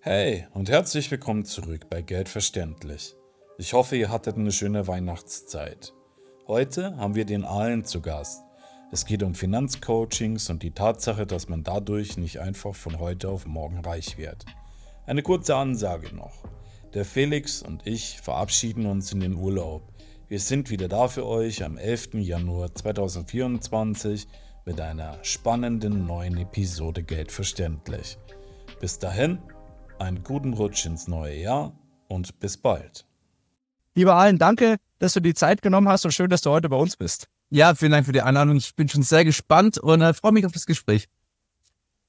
Hey und herzlich willkommen zurück bei Geld verständlich. Ich hoffe, ihr hattet eine schöne Weihnachtszeit. Heute haben wir den Aalen zu Gast. Es geht um Finanzcoachings und die Tatsache, dass man dadurch nicht einfach von heute auf morgen reich wird. Eine kurze Ansage noch. Der Felix und ich verabschieden uns in den Urlaub. Wir sind wieder da für euch am 11. Januar 2024 mit einer spannenden neuen Episode Geld verständlich. Bis dahin, einen guten Rutsch ins neue Jahr und bis bald. Lieber Allen, danke, dass du die Zeit genommen hast und schön, dass du heute bei uns bist. Ja, vielen Dank für die Einladung. Ich bin schon sehr gespannt und äh, freue mich auf das Gespräch.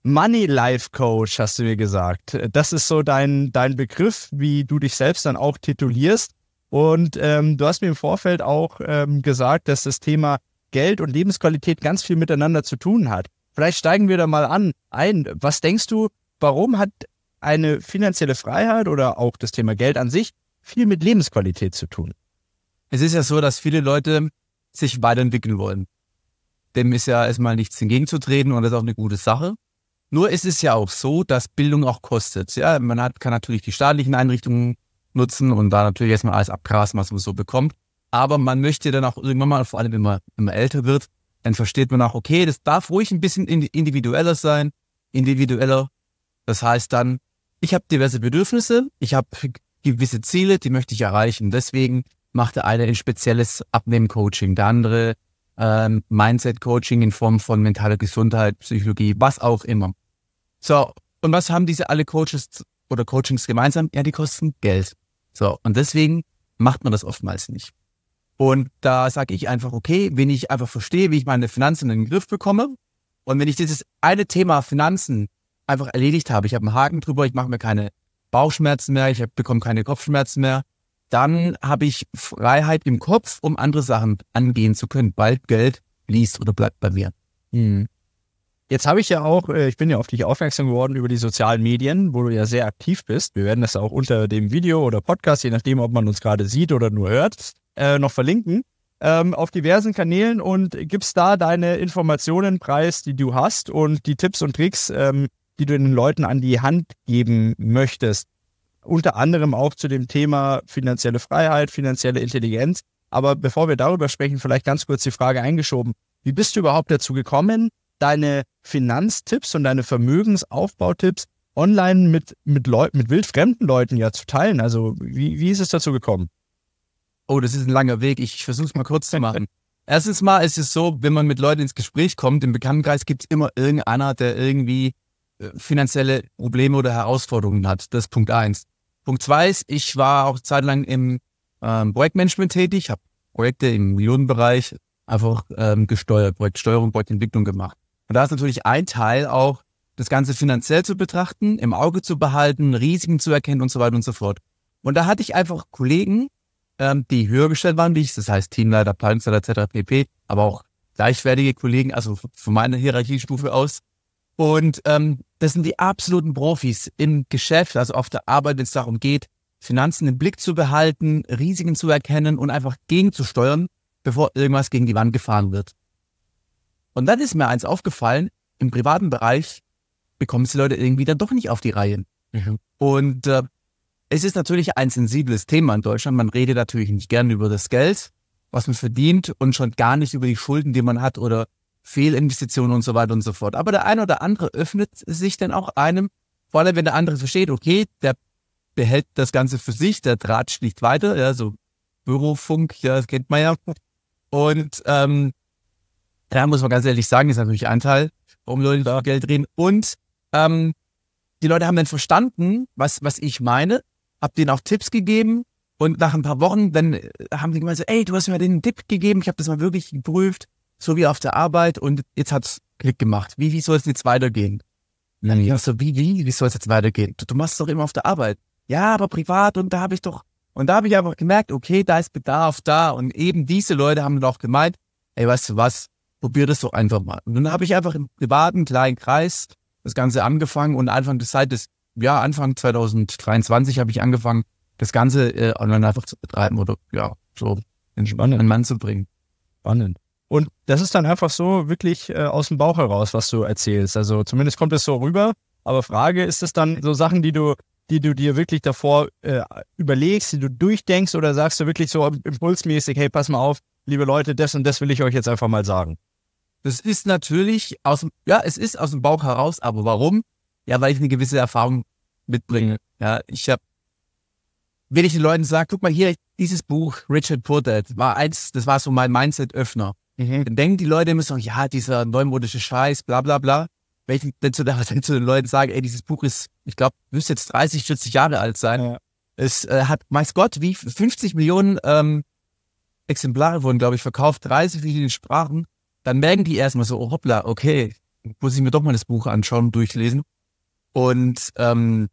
Money Life Coach, hast du mir gesagt. Das ist so dein, dein Begriff, wie du dich selbst dann auch titulierst. Und ähm, du hast mir im Vorfeld auch ähm, gesagt, dass das Thema Geld und Lebensqualität ganz viel miteinander zu tun hat. Vielleicht steigen wir da mal an ein. Was denkst du, warum hat eine finanzielle Freiheit oder auch das Thema Geld an sich viel mit Lebensqualität zu tun? Es ist ja so, dass viele Leute sich weiterentwickeln wollen. Dem ist ja erstmal nichts entgegenzutreten und das ist auch eine gute Sache. Nur ist es ja auch so, dass Bildung auch kostet. Ja, man hat, kann natürlich die staatlichen Einrichtungen nutzen und da natürlich erstmal alles abgrasen, was man so bekommt. Aber man möchte dann auch irgendwann mal, vor allem wenn man immer älter wird, dann versteht man auch, okay, das darf ruhig ein bisschen individueller sein, individueller. Das heißt dann, ich habe diverse Bedürfnisse, ich habe gewisse Ziele, die möchte ich erreichen. Deswegen macht der eine ein spezielles Abnehmen-Coaching, der andere ähm, Mindset-Coaching in Form von mentaler Gesundheit, Psychologie, was auch immer. So, und was haben diese alle Coaches oder Coachings gemeinsam? Ja, die kosten Geld. So, und deswegen macht man das oftmals nicht. Und da sage ich einfach, okay, wenn ich einfach verstehe, wie ich meine Finanzen in den Griff bekomme und wenn ich dieses eine Thema Finanzen einfach erledigt habe, ich habe einen Haken drüber, ich mache mir keine Bauchschmerzen mehr, ich bekomme keine Kopfschmerzen mehr, dann habe ich Freiheit im Kopf, um andere Sachen angehen zu können, weil Geld fließt oder bleibt bei mir. Hm. Jetzt habe ich ja auch, äh, ich bin ja auf dich aufmerksam geworden über die sozialen Medien, wo du ja sehr aktiv bist. Wir werden das auch unter dem Video oder Podcast, je nachdem, ob man uns gerade sieht oder nur hört, äh, noch verlinken. Ähm, auf diversen Kanälen und gibst da deine Informationen preis, die du hast und die Tipps und Tricks, ähm, die du den Leuten an die Hand geben möchtest. Unter anderem auch zu dem Thema finanzielle Freiheit, finanzielle Intelligenz. Aber bevor wir darüber sprechen, vielleicht ganz kurz die Frage eingeschoben. Wie bist du überhaupt dazu gekommen, deine Finanztipps und deine Vermögensaufbautipps online mit, mit Leuten, mit wildfremden Leuten ja zu teilen? Also, wie, wie ist es dazu gekommen? Oh, das ist ein langer Weg. Ich versuche es mal kurz zu machen. Erstens mal ist es so, wenn man mit Leuten ins Gespräch kommt, im Bekanntenkreis gibt es immer irgendeiner, der irgendwie finanzielle Probleme oder Herausforderungen hat. Das ist Punkt eins. Punkt zwei ist, ich war auch zeitlang im ähm, Projektmanagement tätig, habe Projekte im Millionenbereich einfach ähm, gesteuert, Projektsteuerung, Projektentwicklung gemacht. Und da ist natürlich ein Teil auch, das Ganze finanziell zu betrachten, im Auge zu behalten, Risiken zu erkennen und so weiter und so fort. Und da hatte ich einfach Kollegen, ähm, die höher gestellt waren wie ich, das heißt Teamleiter, Planungsleiter etc. pp., aber auch gleichwertige Kollegen, also von meiner Hierarchiestufe aus, und ähm, das sind die absoluten Profis im Geschäft, also auf der Arbeit, wenn es darum geht, Finanzen im Blick zu behalten, Risiken zu erkennen und einfach gegenzusteuern, bevor irgendwas gegen die Wand gefahren wird. Und dann ist mir eins aufgefallen, im privaten Bereich bekommen es die Leute irgendwie dann doch nicht auf die Reihe. Mhm. Und äh, es ist natürlich ein sensibles Thema in Deutschland. Man redet natürlich nicht gern über das Geld, was man verdient und schon gar nicht über die Schulden, die man hat oder Fehlinvestitionen und so weiter und so fort. Aber der eine oder andere öffnet sich dann auch einem, vor allem wenn der andere versteht, okay, der behält das Ganze für sich, der Draht schlicht weiter, ja, so Bürofunk, ja, das kennt man ja. Und ähm, da muss man ganz ehrlich sagen, ist natürlich ein Teil, warum Leute da Geld drehen. Und ähm, die Leute haben dann verstanden, was, was ich meine, hab denen auch Tipps gegeben und nach ein paar Wochen dann äh, haben sie gemeint so, ey, du hast mir den Tipp gegeben, ich habe das mal wirklich geprüft so wie auf der Arbeit und jetzt hat's Klick gemacht. Wie, wie soll es jetzt weitergehen? Und dann, ja, so, wie, wie, wie soll es jetzt weitergehen? Du, du machst es doch immer auf der Arbeit. Ja, aber privat und da habe ich doch, und da habe ich einfach gemerkt, okay, da ist Bedarf da und eben diese Leute haben dann auch gemeint, ey, weißt du was, probier das doch einfach mal. Und dann habe ich einfach im privaten kleinen Kreis das Ganze angefangen und Anfang des seit des, ja, Anfang 2023 habe ich angefangen, das Ganze äh, online einfach zu betreiben oder ja, so Entspannend. einen Mann zu bringen. Spannend. Und das ist dann einfach so wirklich äh, aus dem Bauch heraus, was du erzählst. Also zumindest kommt es so rüber. Aber Frage, ist es dann so Sachen, die du die du dir wirklich davor äh, überlegst, die du durchdenkst oder sagst du wirklich so impulsmäßig, hey, pass mal auf, liebe Leute, das und das will ich euch jetzt einfach mal sagen? Das ist natürlich aus dem, ja, es ist aus dem Bauch heraus, aber warum? Ja, weil ich eine gewisse Erfahrung mitbringe. Ja, ich habe, wenn ich den Leuten sage, guck mal hier, dieses Buch, Richard Poor war eins, das war so mein Mindset-Öffner. Mhm. Dann denken die Leute immer so, ja, dieser neumodische Scheiß, bla bla bla. Wenn ich dann zu, dann zu den Leuten sage, ey, dieses Buch ist, ich glaube, müsste jetzt 30, 40 Jahre alt sein. Ja. Es äh, hat, weiß Gott, wie 50 Millionen ähm, Exemplare wurden, glaube ich, verkauft, 30 verschiedene Sprachen. Dann merken die erstmal so, oh, hoppla, okay, muss ich mir doch mal das Buch anschauen und durchlesen. Und ähm,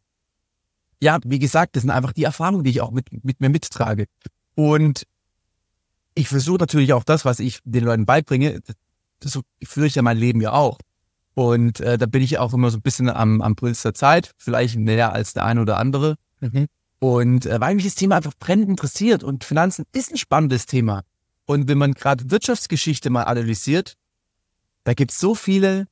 ja, wie gesagt, das sind einfach die Erfahrungen, die ich auch mit, mit mir mittrage. Und ich versuche natürlich auch das, was ich den Leuten beibringe, das, das führe ich ja mein Leben ja auch. Und äh, da bin ich auch immer so ein bisschen am, am Puls der Zeit, vielleicht mehr als der eine oder andere. Mhm. Und äh, weil mich das Thema einfach brennend interessiert und Finanzen ist ein spannendes Thema. Und wenn man gerade Wirtschaftsgeschichte mal analysiert, da gibt es so viele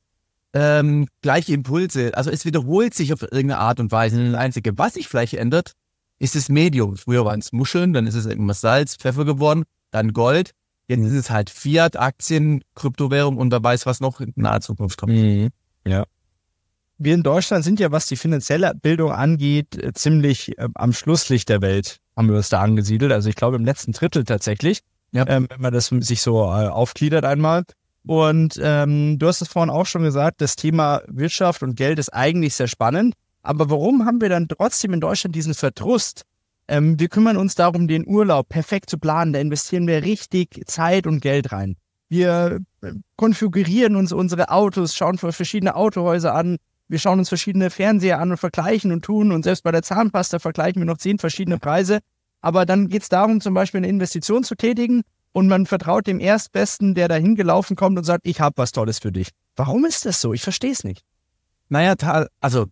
ähm, gleiche Impulse. Also es wiederholt sich auf irgendeine Art und Weise. Das Einzige, was sich vielleicht ändert, ist das Medium. Früher waren es Muscheln, dann ist es irgendwas Salz, Pfeffer geworden, dann Gold. Jetzt ist es halt Fiat, Aktien, Kryptowährung und da weiß, was noch in naher Zukunft kommt. Mhm. Ja. Wir in Deutschland sind ja, was die finanzielle Bildung angeht, äh, ziemlich äh, am Schlusslicht der Welt, haben wir uns da angesiedelt. Also ich glaube im letzten Drittel tatsächlich, ja. ähm, wenn man das sich so äh, aufgliedert einmal. Und ähm, du hast es vorhin auch schon gesagt, das Thema Wirtschaft und Geld ist eigentlich sehr spannend. Aber warum haben wir dann trotzdem in Deutschland diesen Verdrust, ähm, wir kümmern uns darum, den Urlaub perfekt zu planen. Da investieren wir richtig Zeit und Geld rein. Wir äh, konfigurieren uns unsere Autos, schauen verschiedene Autohäuser an. Wir schauen uns verschiedene Fernseher an und vergleichen und tun. Und selbst bei der Zahnpasta vergleichen wir noch zehn verschiedene Preise. Aber dann geht es darum, zum Beispiel eine Investition zu tätigen und man vertraut dem Erstbesten, der da hingelaufen kommt und sagt, ich habe was Tolles für dich. Warum ist das so? Ich verstehe es nicht. Naja, also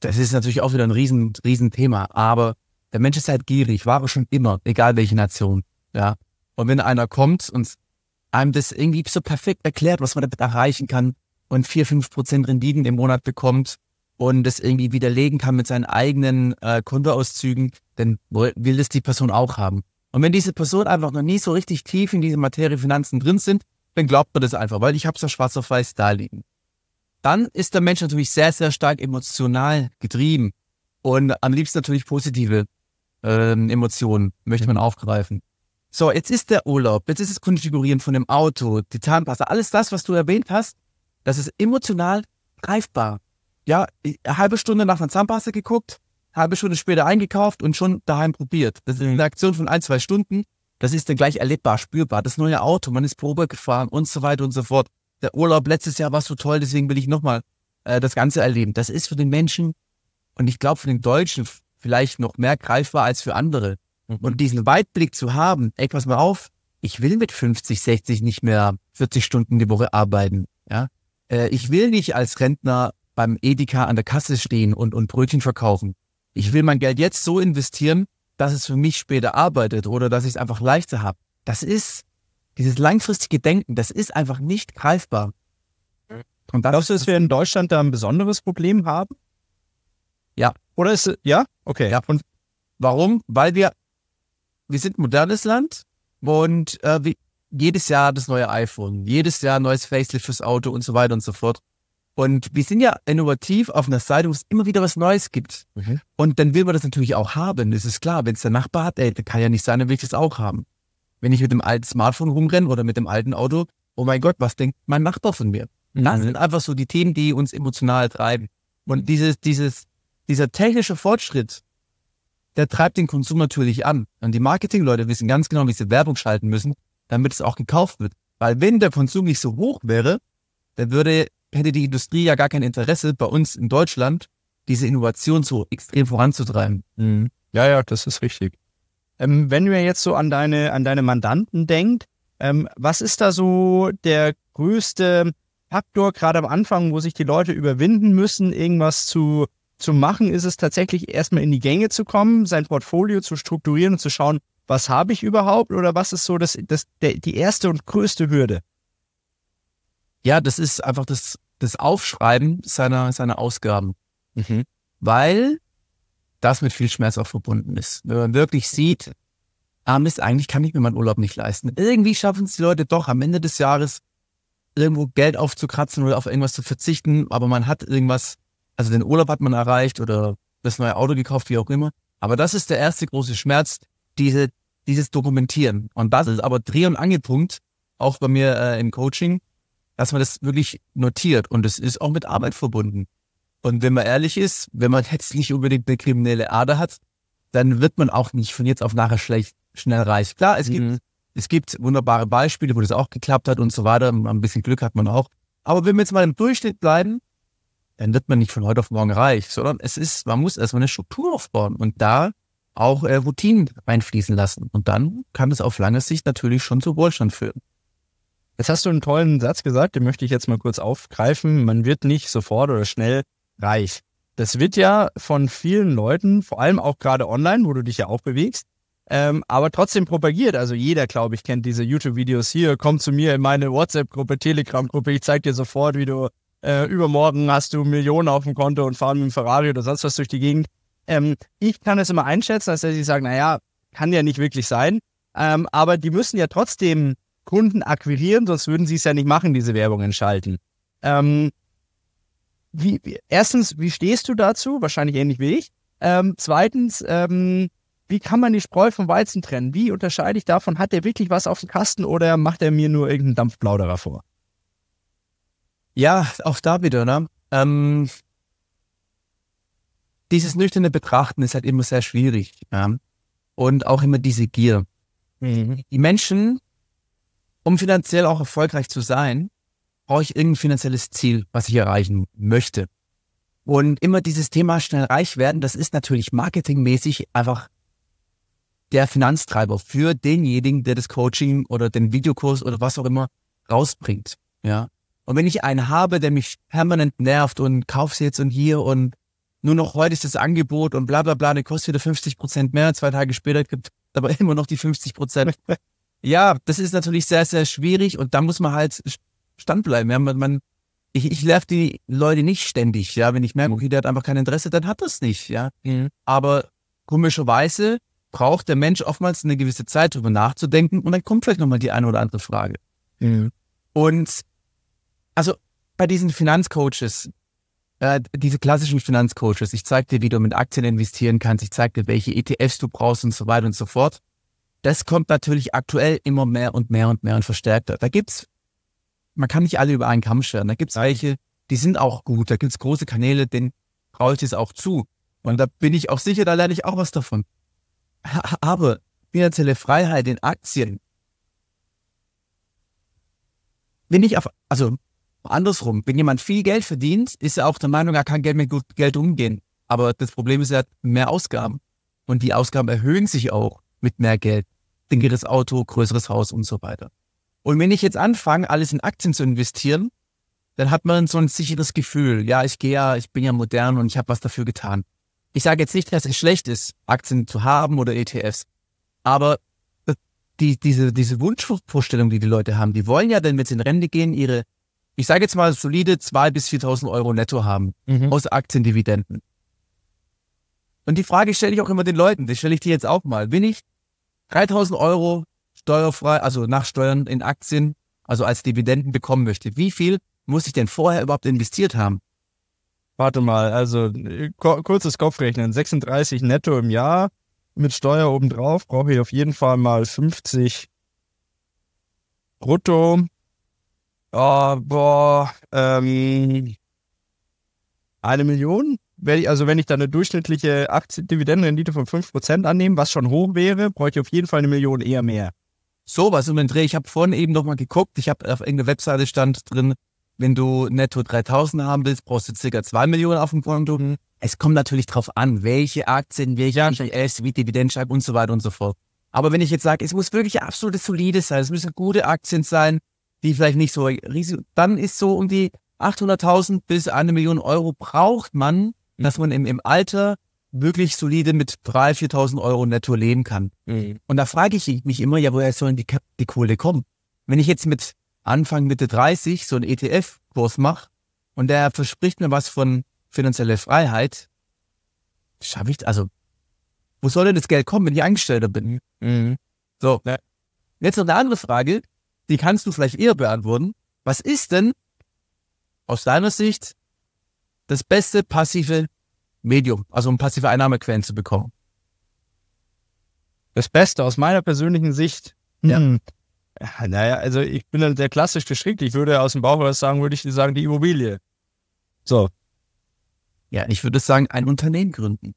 das ist natürlich auch wieder ein riesen, riesen. Aber der Mensch ist halt gierig, war er schon immer, egal welche Nation. Ja. Und wenn einer kommt und einem das irgendwie so perfekt erklärt, was man damit erreichen kann und vier fünf Prozent Renditen im Monat bekommt und das irgendwie widerlegen kann mit seinen eigenen äh, Kontoauszügen, dann will das die Person auch haben. Und wenn diese Person einfach noch nie so richtig tief in diese Materie Finanzen drin sind, dann glaubt man das einfach, weil ich habe es ja schwarz auf weiß da liegen. Dann ist der Mensch natürlich sehr, sehr stark emotional getrieben und am liebsten natürlich positive ähm, Emotionen möchte man aufgreifen. So, jetzt ist der Urlaub, jetzt ist das Konfigurieren von dem Auto, die Zahnpasta, alles das, was du erwähnt hast, das ist emotional greifbar. Ja, eine halbe Stunde nach einer Zahnpasta geguckt, halbe Stunde später eingekauft und schon daheim probiert. Das ist eine Aktion von ein, zwei Stunden. Das ist dann gleich erlebbar, spürbar. Das neue Auto, man ist Probe gefahren und so weiter und so fort. Der Urlaub letztes Jahr war so toll, deswegen will ich nochmal äh, das Ganze erleben. Das ist für den Menschen und ich glaube für den Deutschen vielleicht noch mehr greifbar als für andere. Mhm. Und diesen Weitblick zu haben, ey, pass mal auf, ich will mit 50, 60 nicht mehr 40 Stunden die Woche arbeiten. Ja, äh, ich will nicht als Rentner beim Edeka an der Kasse stehen und, und Brötchen verkaufen. Ich will mein Geld jetzt so investieren, dass es für mich später arbeitet oder dass ich es einfach leichter habe. Das ist dieses langfristige Denken, das ist einfach nicht greifbar. Und Glaubst du, dass wir in Deutschland da ein besonderes Problem haben? Ja. Oder ist es, ja? Okay. Ja. Und warum? Weil wir, wir sind ein modernes Land und äh, wie, jedes Jahr das neue iPhone, jedes Jahr neues Facelift fürs Auto und so weiter und so fort. Und wir sind ja innovativ auf einer Seite, wo es immer wieder was Neues gibt. Mhm. Und dann will man das natürlich auch haben. Das ist klar. Wenn es der Nachbar hat, ey, kann ja nicht sein, dann will ich das auch haben. Wenn ich mit dem alten Smartphone rumrenne oder mit dem alten Auto, oh mein Gott, was denkt mein Nachbar von mir? Mhm. Das sind einfach so die Themen, die uns emotional treiben. Und dieses, dieses, dieser technische Fortschritt, der treibt den Konsum natürlich an. Und die Marketingleute wissen ganz genau, wie sie Werbung schalten müssen, damit es auch gekauft wird. Weil wenn der Konsum nicht so hoch wäre, dann würde, hätte die Industrie ja gar kein Interesse, bei uns in Deutschland diese Innovation so extrem voranzutreiben. Mhm. Ja, ja, das ist richtig. Ähm, wenn wir jetzt so an deine, an deine Mandanten denkt, ähm, was ist da so der größte Faktor, gerade am Anfang, wo sich die Leute überwinden müssen, irgendwas zu zu machen, ist es tatsächlich erstmal in die Gänge zu kommen, sein Portfolio zu strukturieren und zu schauen, was habe ich überhaupt oder was ist so das, das, der, die erste und größte Hürde? Ja, das ist einfach das, das Aufschreiben seiner, seiner Ausgaben. Mhm. Weil das mit viel Schmerz auch verbunden ist. Wenn man wirklich sieht, ah Mist, eigentlich kann ich mir meinen Urlaub nicht leisten. Irgendwie schaffen es die Leute doch am Ende des Jahres irgendwo Geld aufzukratzen oder auf irgendwas zu verzichten, aber man hat irgendwas, also den Urlaub hat man erreicht oder das neue Auto gekauft, wie auch immer. Aber das ist der erste große Schmerz, diese, dieses Dokumentieren. Und das ist aber Dreh- und Angelpunkt, auch bei mir äh, im Coaching, dass man das wirklich notiert. Und es ist auch mit Arbeit verbunden. Und wenn man ehrlich ist, wenn man jetzt nicht unbedingt eine kriminelle Ader hat, dann wird man auch nicht von jetzt auf nachher schlecht, schnell reich. Klar, es mhm. gibt, es gibt wunderbare Beispiele, wo das auch geklappt hat und so weiter. Ein bisschen Glück hat man auch. Aber wenn wir jetzt mal im Durchschnitt bleiben, dann wird man nicht von heute auf morgen reich, sondern es ist, man muss erstmal eine Struktur aufbauen und da auch äh, Routinen reinfließen lassen. Und dann kann es auf lange Sicht natürlich schon zu Wohlstand führen. Jetzt hast du einen tollen Satz gesagt, den möchte ich jetzt mal kurz aufgreifen. Man wird nicht sofort oder schnell reich. Das wird ja von vielen Leuten, vor allem auch gerade online, wo du dich ja auch bewegst, ähm, aber trotzdem propagiert. Also jeder, glaube ich, kennt diese YouTube-Videos hier. Komm zu mir in meine WhatsApp-Gruppe, Telegram-Gruppe. Ich zeige dir sofort, wie du äh, übermorgen hast du Millionen auf dem Konto und fahren mit dem Ferrari oder sonst was durch die Gegend. Ähm, ich kann es immer einschätzen, dass sie sagen, naja, kann ja nicht wirklich sein. Ähm, aber die müssen ja trotzdem Kunden akquirieren, sonst würden sie es ja nicht machen, diese Werbungen schalten. Ähm, wie, wie, erstens, wie stehst du dazu? Wahrscheinlich ähnlich wie ich. Ähm, zweitens, ähm, wie kann man die Spreu vom Weizen trennen? Wie unterscheide ich davon, hat er wirklich was auf dem Kasten oder macht er mir nur irgendeinen Dampfplauderer vor? Ja, auch da wieder, ne? Ähm, dieses nüchterne Betrachten ist halt immer sehr schwierig. Ja? Und auch immer diese Gier. Mhm. Die Menschen, um finanziell auch erfolgreich zu sein, brauche ich irgendein finanzielles Ziel, was ich erreichen möchte. Und immer dieses Thema schnell reich werden, das ist natürlich marketingmäßig einfach der Finanztreiber für denjenigen, der das Coaching oder den Videokurs oder was auch immer rausbringt. Ja. Und wenn ich einen habe, der mich permanent nervt und kauf's jetzt und hier und nur noch heute ist das Angebot und bla bla bla, der kostet wieder 50 Prozent mehr, zwei Tage später gibt aber immer noch die 50 Prozent. ja, das ist natürlich sehr, sehr schwierig und da muss man halt standbleiben. Ja, man, man ich, ich nerv die Leute nicht ständig, ja. Wenn ich merke, okay, der hat einfach kein Interesse, dann hat das nicht, ja. Mhm. Aber komischerweise braucht der Mensch oftmals eine gewisse Zeit, darüber nachzudenken und dann kommt vielleicht nochmal die eine oder andere Frage. Mhm. Und also bei diesen Finanzcoaches, äh, diese klassischen Finanzcoaches, ich zeige dir, wie du mit Aktien investieren kannst, ich zeige dir, welche ETFs du brauchst und so weiter und so fort. Das kommt natürlich aktuell immer mehr und mehr und mehr und verstärkter. Da gibt's, man kann nicht alle über einen Kamm scheren. Da gibt's welche, die sind auch gut. Da gibt's große Kanäle, denen traue ich es auch zu. Und da bin ich auch sicher, da lerne ich auch was davon. Aber finanzielle Freiheit in Aktien, wenn ich auf, also andersrum, wenn jemand viel Geld verdient, ist er auch der Meinung, er kann Geld mit gut Geld umgehen. Aber das Problem ist, er hat mehr Ausgaben. Und die Ausgaben erhöhen sich auch mit mehr Geld. Dingeres Auto, größeres Haus und so weiter. Und wenn ich jetzt anfange, alles in Aktien zu investieren, dann hat man so ein sicheres Gefühl. Ja, ich gehe ja, ich bin ja modern und ich habe was dafür getan. Ich sage jetzt nicht, dass es schlecht ist, Aktien zu haben oder ETFs. Aber die, diese, diese Wunschvorstellung, die die Leute haben, die wollen ja dann, wenn sie in Rente gehen, ihre, ich sage jetzt mal, solide zwei bis 4.000 Euro netto haben mhm. aus Aktiendividenden. Und die Frage stelle ich auch immer den Leuten, die stelle ich dir jetzt auch mal. Wenn ich 3.000 Euro steuerfrei, also nach Steuern in Aktien, also als Dividenden bekommen möchte, wie viel muss ich denn vorher überhaupt investiert haben? Warte mal, also kurzes Kopfrechnen, 36 netto im Jahr mit Steuer obendrauf brauche ich auf jeden Fall mal 50 brutto. Oh, boah, ähm, eine Million? Wenn ich, also wenn ich da eine durchschnittliche Aktiendividendenrendite von 5% annehme, was schon hoch wäre, brauche ich auf jeden Fall eine Million eher mehr. So was um den Dreh. Ich habe vorhin eben noch mal geguckt. Ich habe auf irgendeiner Webseite stand drin, wenn du netto 3000 haben willst, brauchst du circa 2 Millionen auf dem Konto. Mhm. Es kommt natürlich drauf an, welche Aktien, welche ja. ETFs, wie Dividendenschreib und so weiter und so fort. Aber wenn ich jetzt sage, es muss wirklich absolut solide sein, es müssen gute Aktien sein, die vielleicht nicht so riesig, dann ist so um die 800.000 bis eine Million Euro braucht man, mhm. dass man im, im Alter wirklich solide mit 3.000, 4.000 Euro netto leben kann. Mhm. Und da frage ich mich immer, ja, woher sollen die, die Kohle kommen? Wenn ich jetzt mit Anfang Mitte 30 so einen ETF-Kurs mache und der verspricht mir was von finanzieller Freiheit, schaffe ich, also, wo soll denn das Geld kommen, wenn ich Angestellter bin? Mhm. So. Ja. Jetzt noch eine andere Frage, die kannst du vielleicht eher beantworten. Was ist denn aus deiner Sicht das beste passive Medium, also um passive Einnahmequellen zu bekommen? Das Beste aus meiner persönlichen Sicht. Ja. Hm. Ja, Naja, also ich bin dann sehr klassisch gestrickt. Ich würde aus dem Bauch heraus sagen, würde ich dir sagen, die Immobilie. So. Ja, ich würde sagen, ein Unternehmen gründen.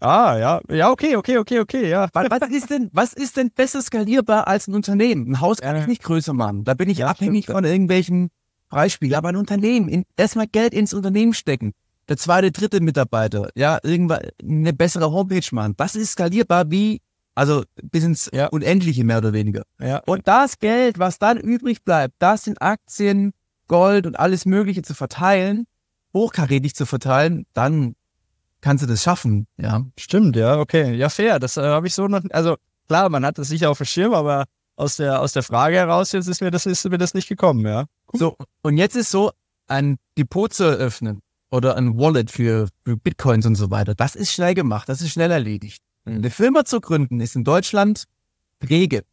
Ah, ja. Ja, okay, okay, okay, okay, ja. Was, was ist denn, was ist denn besser skalierbar als ein Unternehmen? Ein Haus kann ich nicht größer machen. Da bin ich Ja, abhängig stimmt. von irgendwelchen Beispielen. Aber ein Unternehmen, in, erstmal Geld ins Unternehmen stecken. Der zweite, dritte Mitarbeiter, ja, irgendwann eine bessere Homepage machen. Das ist skalierbar wie, also bis ins Ja. Unendliche mehr oder weniger. Ja. Und das Geld, was dann übrig bleibt, das in Aktien, Gold und alles Mögliche zu verteilen, hochkarätig zu verteilen, dann kannst du das schaffen, ja. Stimmt, ja, okay. Ja, fair. Das äh, habe ich so noch. Also klar, man hat das sicher auf dem Schirm, aber aus der, aus der Frage heraus jetzt ist mir das, ist mir das nicht gekommen, ja. So, und jetzt ist so, ein Depot zu eröffnen oder ein Wallet für, für Bitcoins und so weiter, das ist schnell gemacht, das ist schnell erledigt. Mhm. Eine Firma zu gründen ist in Deutschland träge.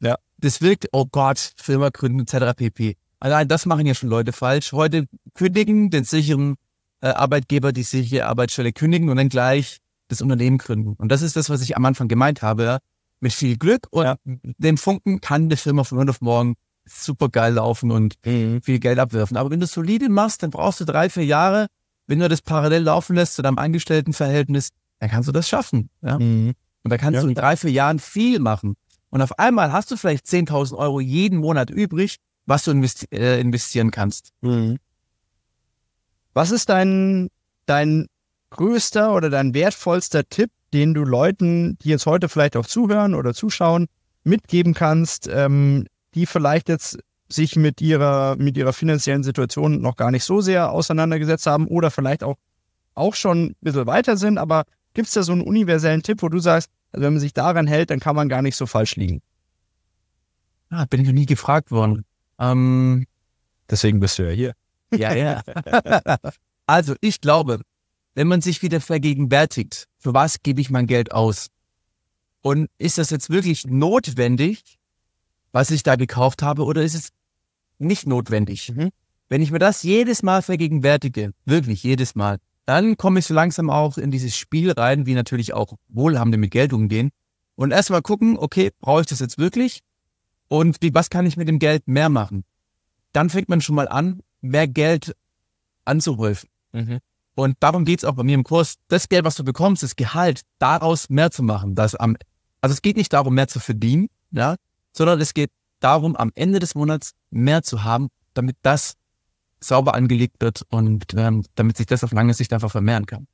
Ja. Das wirkt, oh Gott, Firma gründen etc. pp. Allein das machen ja schon Leute falsch. Heute kündigen den sicheren Arbeitgeber die sichere Arbeitsstelle kündigen und dann gleich das Unternehmen gründen. Und das ist das, was ich am Anfang gemeint habe. Ja. Mit viel Glück und Ja. dem Funken kann eine Firma von heute auf morgen super geil laufen und viel Geld abwerfen. Aber wenn du solide machst, dann brauchst du drei, vier Jahre. Wenn du das parallel laufen lässt zu deinem Angestelltenverhältnis, dann kannst du das schaffen. Ja? Mhm. Und da kannst Ja, du in drei, vier Jahren viel machen. Und auf einmal hast du vielleicht 10.000 Euro jeden Monat übrig, was du investi äh, investieren kannst. Mhm. Was ist dein, dein größter oder dein wertvollster Tipp, den du Leuten, die jetzt heute vielleicht auch zuhören oder zuschauen, mitgeben kannst, ähm, die vielleicht jetzt sich mit ihrer, mit ihrer finanziellen Situation noch gar nicht so sehr auseinandergesetzt haben oder vielleicht auch, auch schon ein bisschen weiter sind, aber gibt es da so einen universellen Tipp, wo du sagst, also wenn man sich daran hält, dann kann man gar nicht so falsch liegen. Ah, bin ich noch nie gefragt worden. Ähm, Deswegen bist du ja hier. Ja, ja. also, ich glaube, wenn man sich wieder vergegenwärtigt, für was gebe ich mein Geld aus? Und ist das jetzt wirklich notwendig, was ich da gekauft habe, oder ist es nicht notwendig? Mhm. Wenn ich mir das jedes Mal vergegenwärtige, wirklich jedes Mal, dann komme ich so langsam auch in dieses Spiel rein, wie natürlich auch Wohlhabende mit Geld umgehen. Und erstmal gucken, okay, brauche ich das jetzt wirklich? Und wie, was kann ich mit dem Geld mehr machen? Dann fängt man schon mal an, mehr Geld anzuhäufen. Und darum geht's auch bei mir im Kurs. Das Geld, was du bekommst, das Gehalt, daraus mehr zu machen. Das am, also es geht nicht darum, mehr zu verdienen, ja, sondern es geht darum, am Ende des Monats mehr zu haben, damit das sauber angelegt wird und ähm, damit sich das auf lange Sicht einfach vermehren kann.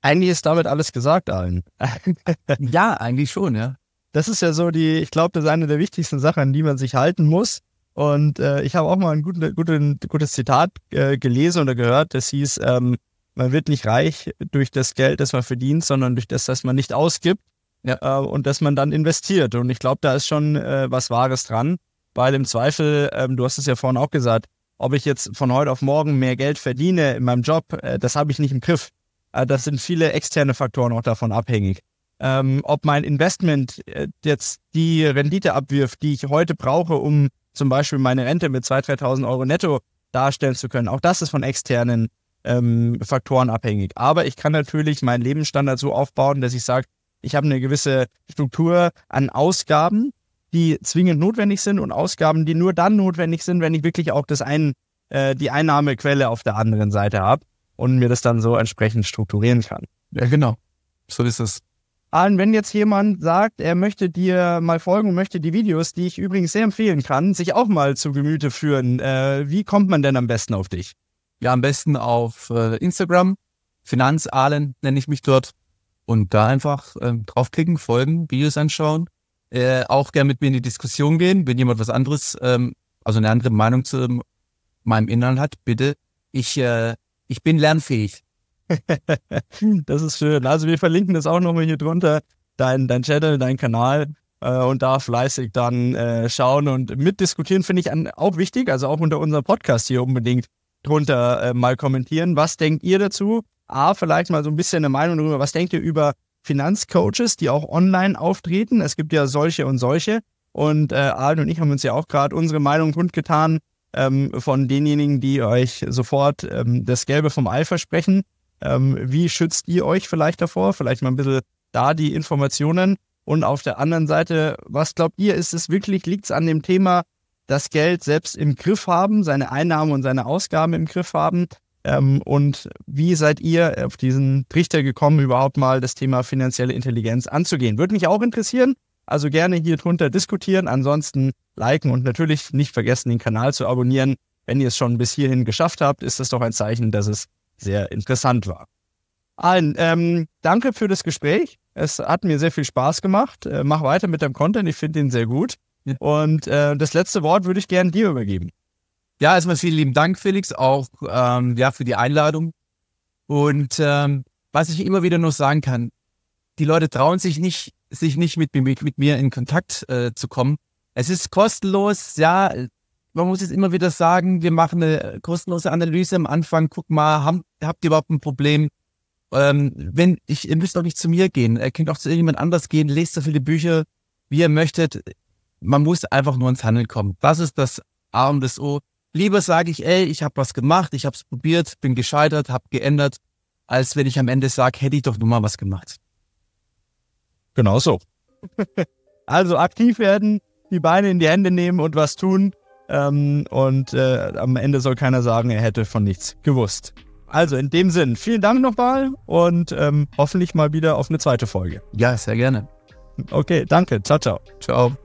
Eigentlich ist damit alles gesagt, Allen. ja, eigentlich schon, ja. Das ist ja so die, ich glaube, das ist eine der wichtigsten Sachen, an die man sich halten muss. Und äh, ich habe auch mal ein guten, guten, gutes Zitat äh, gelesen oder gehört, das hieß, ähm, man wird nicht reich durch das Geld, das man verdient, sondern durch das, das man nicht ausgibt Ja. äh, und das man dann investiert. Und ich glaube, da ist schon äh, was Wahres dran, weil im Zweifel, ähm, du hast es ja vorhin auch gesagt, ob ich jetzt von heute auf morgen mehr Geld verdiene in meinem Job, äh, das habe ich nicht im Griff. Äh, das sind viele externe Faktoren auch davon abhängig ähm, ob mein Investment äh, jetzt die Rendite abwirft, die ich heute brauche, um zum Beispiel meine Rente mit 2.000, 3.000 Euro netto darstellen zu können. Auch das ist von externen ähm, Faktoren abhängig. Aber ich kann natürlich meinen Lebensstandard so aufbauen, dass ich sage, ich habe eine gewisse Struktur an Ausgaben, die zwingend notwendig sind und Ausgaben, die nur dann notwendig sind, wenn ich wirklich auch das ein, äh, die Einnahmequelle auf der anderen Seite habe und mir das dann so entsprechend strukturieren kann. Ja, genau. So ist es. Allen, wenn jetzt jemand sagt, er möchte dir mal folgen und möchte die Videos, die ich übrigens sehr empfehlen kann, sich auch mal zu Gemüte führen, äh, wie kommt man denn am besten auf dich? Ja, am besten auf äh, Instagram, Finanzahlen nenne ich mich dort. Und da einfach ähm, draufklicken, folgen, Videos anschauen. Äh, auch gerne mit mir in die Diskussion gehen, wenn jemand was anderes, ähm, also eine andere Meinung zu ähm, meinem Inhalt hat, bitte. Ich, äh, ich bin lernfähig. Das ist schön. Also wir verlinken das auch nochmal hier drunter, dein, dein Channel, dein Kanal äh, und da fleißig dann äh, schauen und mitdiskutieren finde ich an, auch wichtig, also auch unter unserem Podcast hier unbedingt drunter äh, mal kommentieren. Was denkt ihr dazu? A, vielleicht mal so ein bisschen eine Meinung darüber, was denkt ihr über Finanzcoaches, die auch online auftreten? Es gibt ja solche und solche. Und äh, Arlen und ich haben uns ja auch gerade unsere Meinung kundgetan ähm, von denjenigen, die euch sofort ähm, das Gelbe vom Ei versprechen. Ähm, wie schützt ihr euch vielleicht davor? Vielleicht mal ein bisschen da die Informationen. Und auf der anderen Seite, was glaubt ihr, ist es wirklich, liegt es an dem Thema, das Geld selbst im Griff haben, seine Einnahmen und seine Ausgaben im Griff haben? Ähm, und wie seid ihr auf diesen Trichter gekommen, überhaupt mal das Thema finanzielle Intelligenz anzugehen? Würde mich auch interessieren. Also gerne hier drunter diskutieren. Ansonsten liken und natürlich nicht vergessen, den Kanal zu abonnieren. Wenn ihr es schon bis hierhin geschafft habt, ist das doch ein Zeichen, dass es sehr interessant war. Allen, ähm, danke für das Gespräch. Es hat mir sehr viel Spaß gemacht. Äh, mach weiter mit deinem Content. Ich finde den sehr gut. Ja. Und äh, das letzte Wort würde ich gerne dir übergeben. Ja, erstmal vielen lieben Dank, Felix, auch ähm, ja, für die Einladung. Und ähm, was ich immer wieder nur sagen kann, die Leute trauen sich nicht, sich nicht mit, mit, mit mir in Kontakt äh, zu kommen. Es ist kostenlos, ja, man muss es immer wieder sagen, wir machen eine kostenlose Analyse am Anfang, guck mal, haben, habt ihr überhaupt ein Problem? Ähm, wenn ich, ihr müsst doch nicht zu mir gehen, ihr könnt auch zu irgendjemand anders gehen, lest so viele Bücher, wie ihr möchtet. Man muss einfach nur ins Handeln kommen. Das ist das A und das O. Lieber sage ich, ey, ich habe was gemacht, ich habe es probiert, bin gescheitert, habe geändert, als wenn ich am Ende sage, hätte ich doch nur mal was gemacht. Genau so. also aktiv werden, die Beine in die Hände nehmen und was tun. Ähm, und äh, am Ende soll keiner sagen, er hätte von nichts gewusst. Also in dem Sinn, vielen Dank nochmal und ähm, hoffentlich mal wieder auf eine zweite Folge. Ja, sehr gerne. Okay, danke. Ciao, ciao. Ciao.